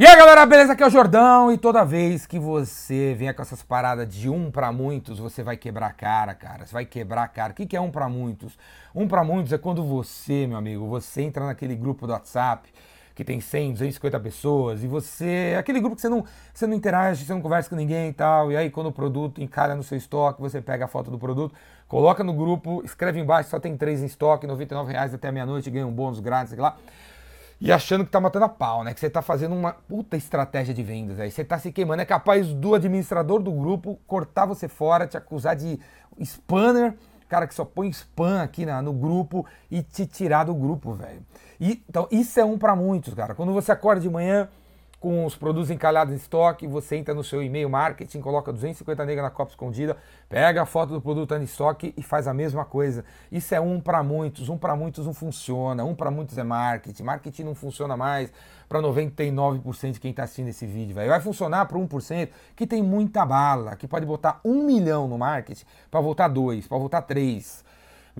E aí galera, beleza? Aqui é o Jordão e toda vez que você vier com essas paradas de um para muitos, você vai quebrar a cara, cara. Você vai quebrar a cara. O que, é um para muitos? Um para muitos é quando você, meu amigo, você entra naquele grupo do WhatsApp que tem 100, 250 pessoas e você. Aquele grupo que você não, você não interage, você não conversa com ninguém e tal. E aí quando o produto encalha no seu estoque, você pega a foto do produto, coloca no grupo, escreve embaixo, só tem três em estoque, 99 reais até meia-noite, ganha um bônus grátis, sei lá e achando que tá matando a pau, né? Que você tá fazendo uma puta estratégia de vendas aí. Você tá se queimando. É capaz do administrador do grupo cortar você fora, te acusar de spanner, cara que só põe spam aqui na, no grupo e te tirar do grupo, velho. Então, isso é um para muitos, cara. Quando você acorda de manhã, com os produtos encalhados em estoque, você entra no seu e-mail marketing, coloca 250 nega na copa escondida, pega a foto do produto em estoque e faz a mesma coisa. Isso é um para muitos, um para muitos não funciona, um para muitos é marketing. Marketing não funciona mais para 99% de quem está assistindo esse vídeo. Vai funcionar para 1% que tem muita bala, que pode botar um milhão no marketing para voltar dois, para voltar três.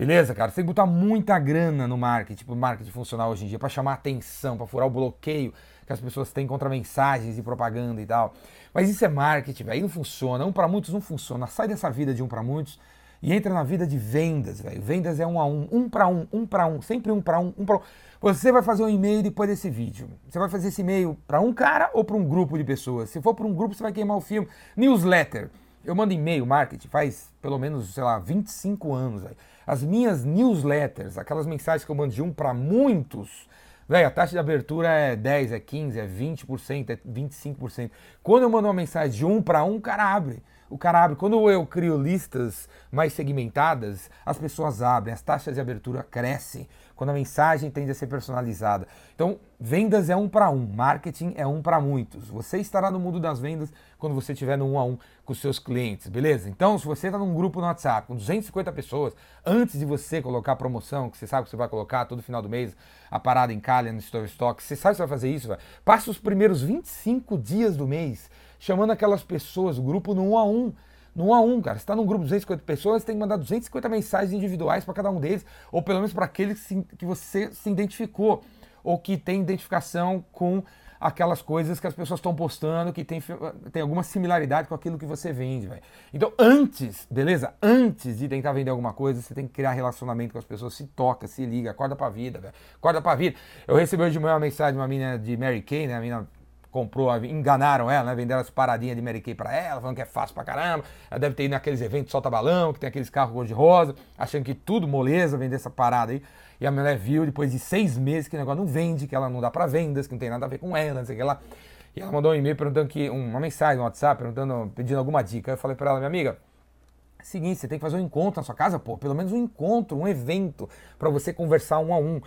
Beleza, cara? Você tem que botar muita grana no marketing, para o marketing funcionar hoje em dia, para chamar atenção, para furar o bloqueio que as pessoas têm contra mensagens e propaganda e tal. Mas isso é marketing, velho. Não funciona. Um para muitos não funciona. Sai dessa vida de um para muitos e entra na vida de vendas, velho. Vendas é um a um, um para um, um para um, sempre um para um, um para um. Você vai fazer um e-mail depois desse vídeo. Você vai fazer esse e-mail para um cara ou para um grupo de pessoas? Se for para um grupo, você vai queimar o filme. Newsletter. Eu mando e-mail marketing faz pelo menos, sei lá, 25 anos. Véio. As minhas newsletters, aquelas mensagens que eu mando de um para muitos, Velho, a taxa de abertura é 10, é 15, é 20%, é 25%. Quando eu mando uma mensagem de um para um, o cara abre. O cara abre. Quando eu crio listas mais segmentadas, as pessoas abrem, as taxas de abertura crescem quando a mensagem tende a ser personalizada. Então, vendas é um para um, marketing é um para muitos. Você estará no mundo das vendas quando você estiver no um a um com seus clientes, beleza? Então, se você está num grupo no WhatsApp com 250 pessoas, antes de você colocar a promoção, que você sabe que você vai colocar todo final do mês, a parada em calha no Store Stock, você sabe que você vai fazer isso, véio? passa os primeiros 25 dias do mês chamando aquelas pessoas, o grupo no um a um no 1 a 1, cara. Você está num grupo de 250 pessoas, você tem que mandar 250 mensagens individuais para cada um deles, ou pelo menos para aqueles que você se identificou, ou que tem identificação com aquelas coisas que as pessoas estão postando, que tem, tem alguma similaridade com aquilo que você vende, velho. Então, antes, beleza? Antes de tentar vender alguma coisa, você tem que criar relacionamento com as pessoas, se toca, se liga, acorda pra vida, velho. Acorda pra vida. Eu recebi hoje de manhã uma mensagem de uma menina de Mary Kay, né? A comprou, enganaram ela, né? Venderam as paradinhas de Mary Kay pra ela, falando que é fácil pra caramba. Ela deve ter ido naqueles eventos solta balão, que tem aqueles carros cor de rosa, achando que tudo moleza vender essa parada aí. E a mulher viu depois de seis meses que o negócio não vende, que ela não dá pra vendas, que não tem nada a ver com ela, não sei o que lá. E ela mandou um e-mail perguntando que, uma mensagem no WhatsApp, perguntando, pedindo alguma dica. Eu falei pra ela, minha amiga, é seguinte, você tem que fazer um encontro na sua casa, pô, pelo menos um encontro, um evento, para você conversar um a um.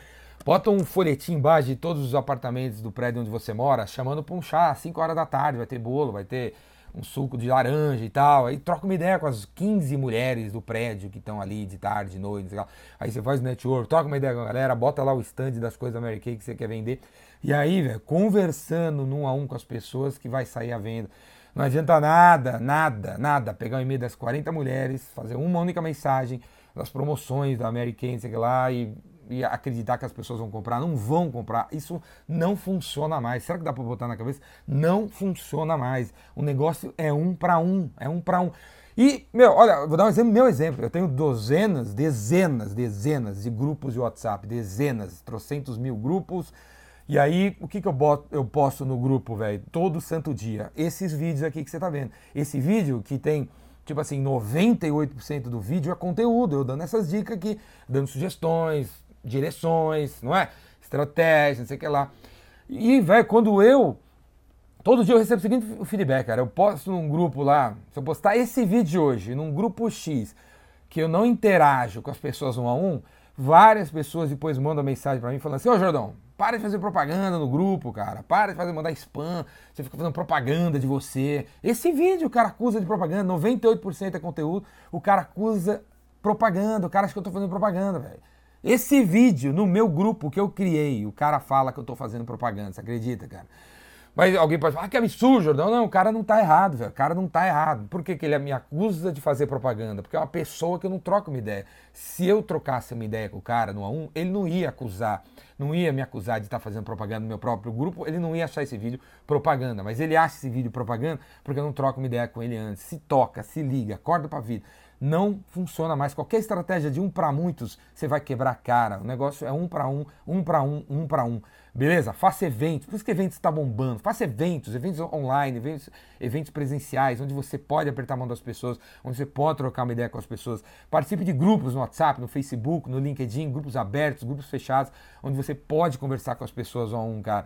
Bota um folhetim embaixo de todos os apartamentos do prédio onde você mora, chamando para um chá, às 5 horas da tarde, vai ter bolo, vai ter um suco de laranja e tal. Aí troca uma ideia com as 15 mulheres do prédio que estão ali de tarde, de noite, sei lá. Aí você faz network, troca uma ideia com a galera, bota lá o stand das coisas da Mary Kay que você quer vender. E aí, velho, conversando num a um com as pessoas que vai sair a venda. Não adianta nada, nada, nada pegar o e-mail das 40 mulheres, fazer uma única mensagem das promoções da Mary Kay, sei lá, e e acreditar que as pessoas vão comprar, não vão comprar. Isso não funciona mais. Será que dá para botar na cabeça? Não funciona mais. O negócio é um para um, é um para um. E, meu, olha, vou dar um exemplo, meu exemplo. Eu tenho dozenas, dezenas, dezenas de grupos de WhatsApp, dezenas, trocentos mil grupos. E aí, o que, que eu, boto, eu posto no grupo, velho? Todo santo dia. Esses vídeos aqui que você tá vendo. Esse vídeo que tem tipo assim, 98% do vídeo é conteúdo, eu dando essas dicas aqui, dando sugestões, direções, não é? Estratégia, não sei o que lá. E, velho, quando eu. Todo dia eu recebo o seguinte feedback, cara. Eu posto num grupo lá, se eu postar esse vídeo hoje, num grupo X, que eu não interajo com as pessoas um a um, várias pessoas depois mandam mensagem para mim falando assim: Ô Jordão, para de fazer propaganda no grupo, cara. Para de fazer mandar spam. Você fica fazendo propaganda de você. Esse vídeo o cara acusa de propaganda, 98% é conteúdo. O cara acusa propaganda. O cara acha que eu tô fazendo propaganda, velho. Esse vídeo no meu grupo que eu criei, o cara fala que eu tô fazendo propaganda, você acredita, cara? Mas alguém pode falar, ah, que absurdo, Jordão. Não, o cara não tá errado, velho. O cara não tá errado. Por que, que ele me acusa de fazer propaganda? Porque é uma pessoa que eu não troco uma ideia. Se eu trocasse uma ideia com o cara no A1, ele não ia acusar, não ia me acusar de estar tá fazendo propaganda no meu próprio grupo, ele não ia achar esse vídeo propaganda. Mas ele acha esse vídeo propaganda porque eu não troco uma ideia com ele antes. Se toca, se liga, acorda pra vida. Não funciona mais. Qualquer estratégia de um para muitos, você vai quebrar a cara. O negócio é um para um, um para um, um para um. Beleza? Faça eventos, por isso que eventos está bombando. Faça eventos, eventos online, eventos, eventos presenciais, onde você pode apertar a mão das pessoas, onde você pode trocar uma ideia com as pessoas. Participe de grupos no WhatsApp, no Facebook, no LinkedIn, grupos abertos, grupos fechados, onde você pode conversar com as pessoas um a um, cara.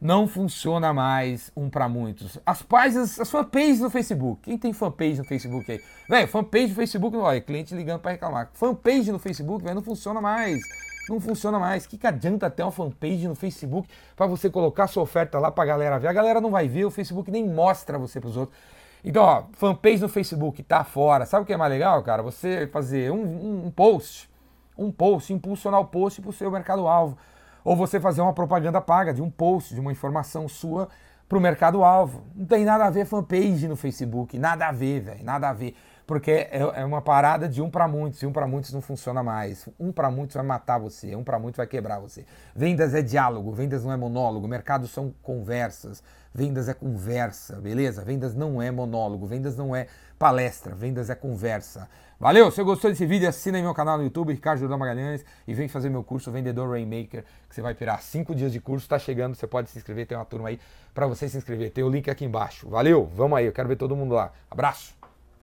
Não funciona mais um para muitos. As páginas, as fanpages no Facebook. Quem tem fanpage no Facebook aí? Velho, fanpage no Facebook, olha, cliente ligando para reclamar. Fanpage no Facebook, velho, não funciona mais não funciona mais. Que, que adianta ter uma fanpage no Facebook para você colocar sua oferta lá para a galera ver? A galera não vai ver, o Facebook nem mostra você para os outros. Então, ó, fanpage no Facebook tá fora. Sabe o que é mais legal, cara? Você fazer um, um, um post, um post, impulsionar o post para o seu mercado-alvo. Ou você fazer uma propaganda paga de um post, de uma informação sua para o mercado-alvo. Não tem nada a ver fanpage no Facebook, nada a ver, velho, nada a ver porque é, é uma parada de um para muitos, e um para muitos não funciona mais. Um para muitos vai matar você, um para muitos vai quebrar você. Vendas é diálogo, vendas não é monólogo, mercado são conversas, vendas é conversa, beleza? Vendas não é monólogo, vendas não é palestra, vendas é conversa. Valeu? Se gostou desse vídeo, assina aí meu canal no YouTube, Ricardo Jordão Magalhães, e vem fazer meu curso Vendedor Rainmaker, que você vai pirar cinco dias de curso, está chegando, você pode se inscrever, tem uma turma aí para você se inscrever, tem o link aqui embaixo. Valeu? Vamos aí, eu quero ver todo mundo lá. Abraço!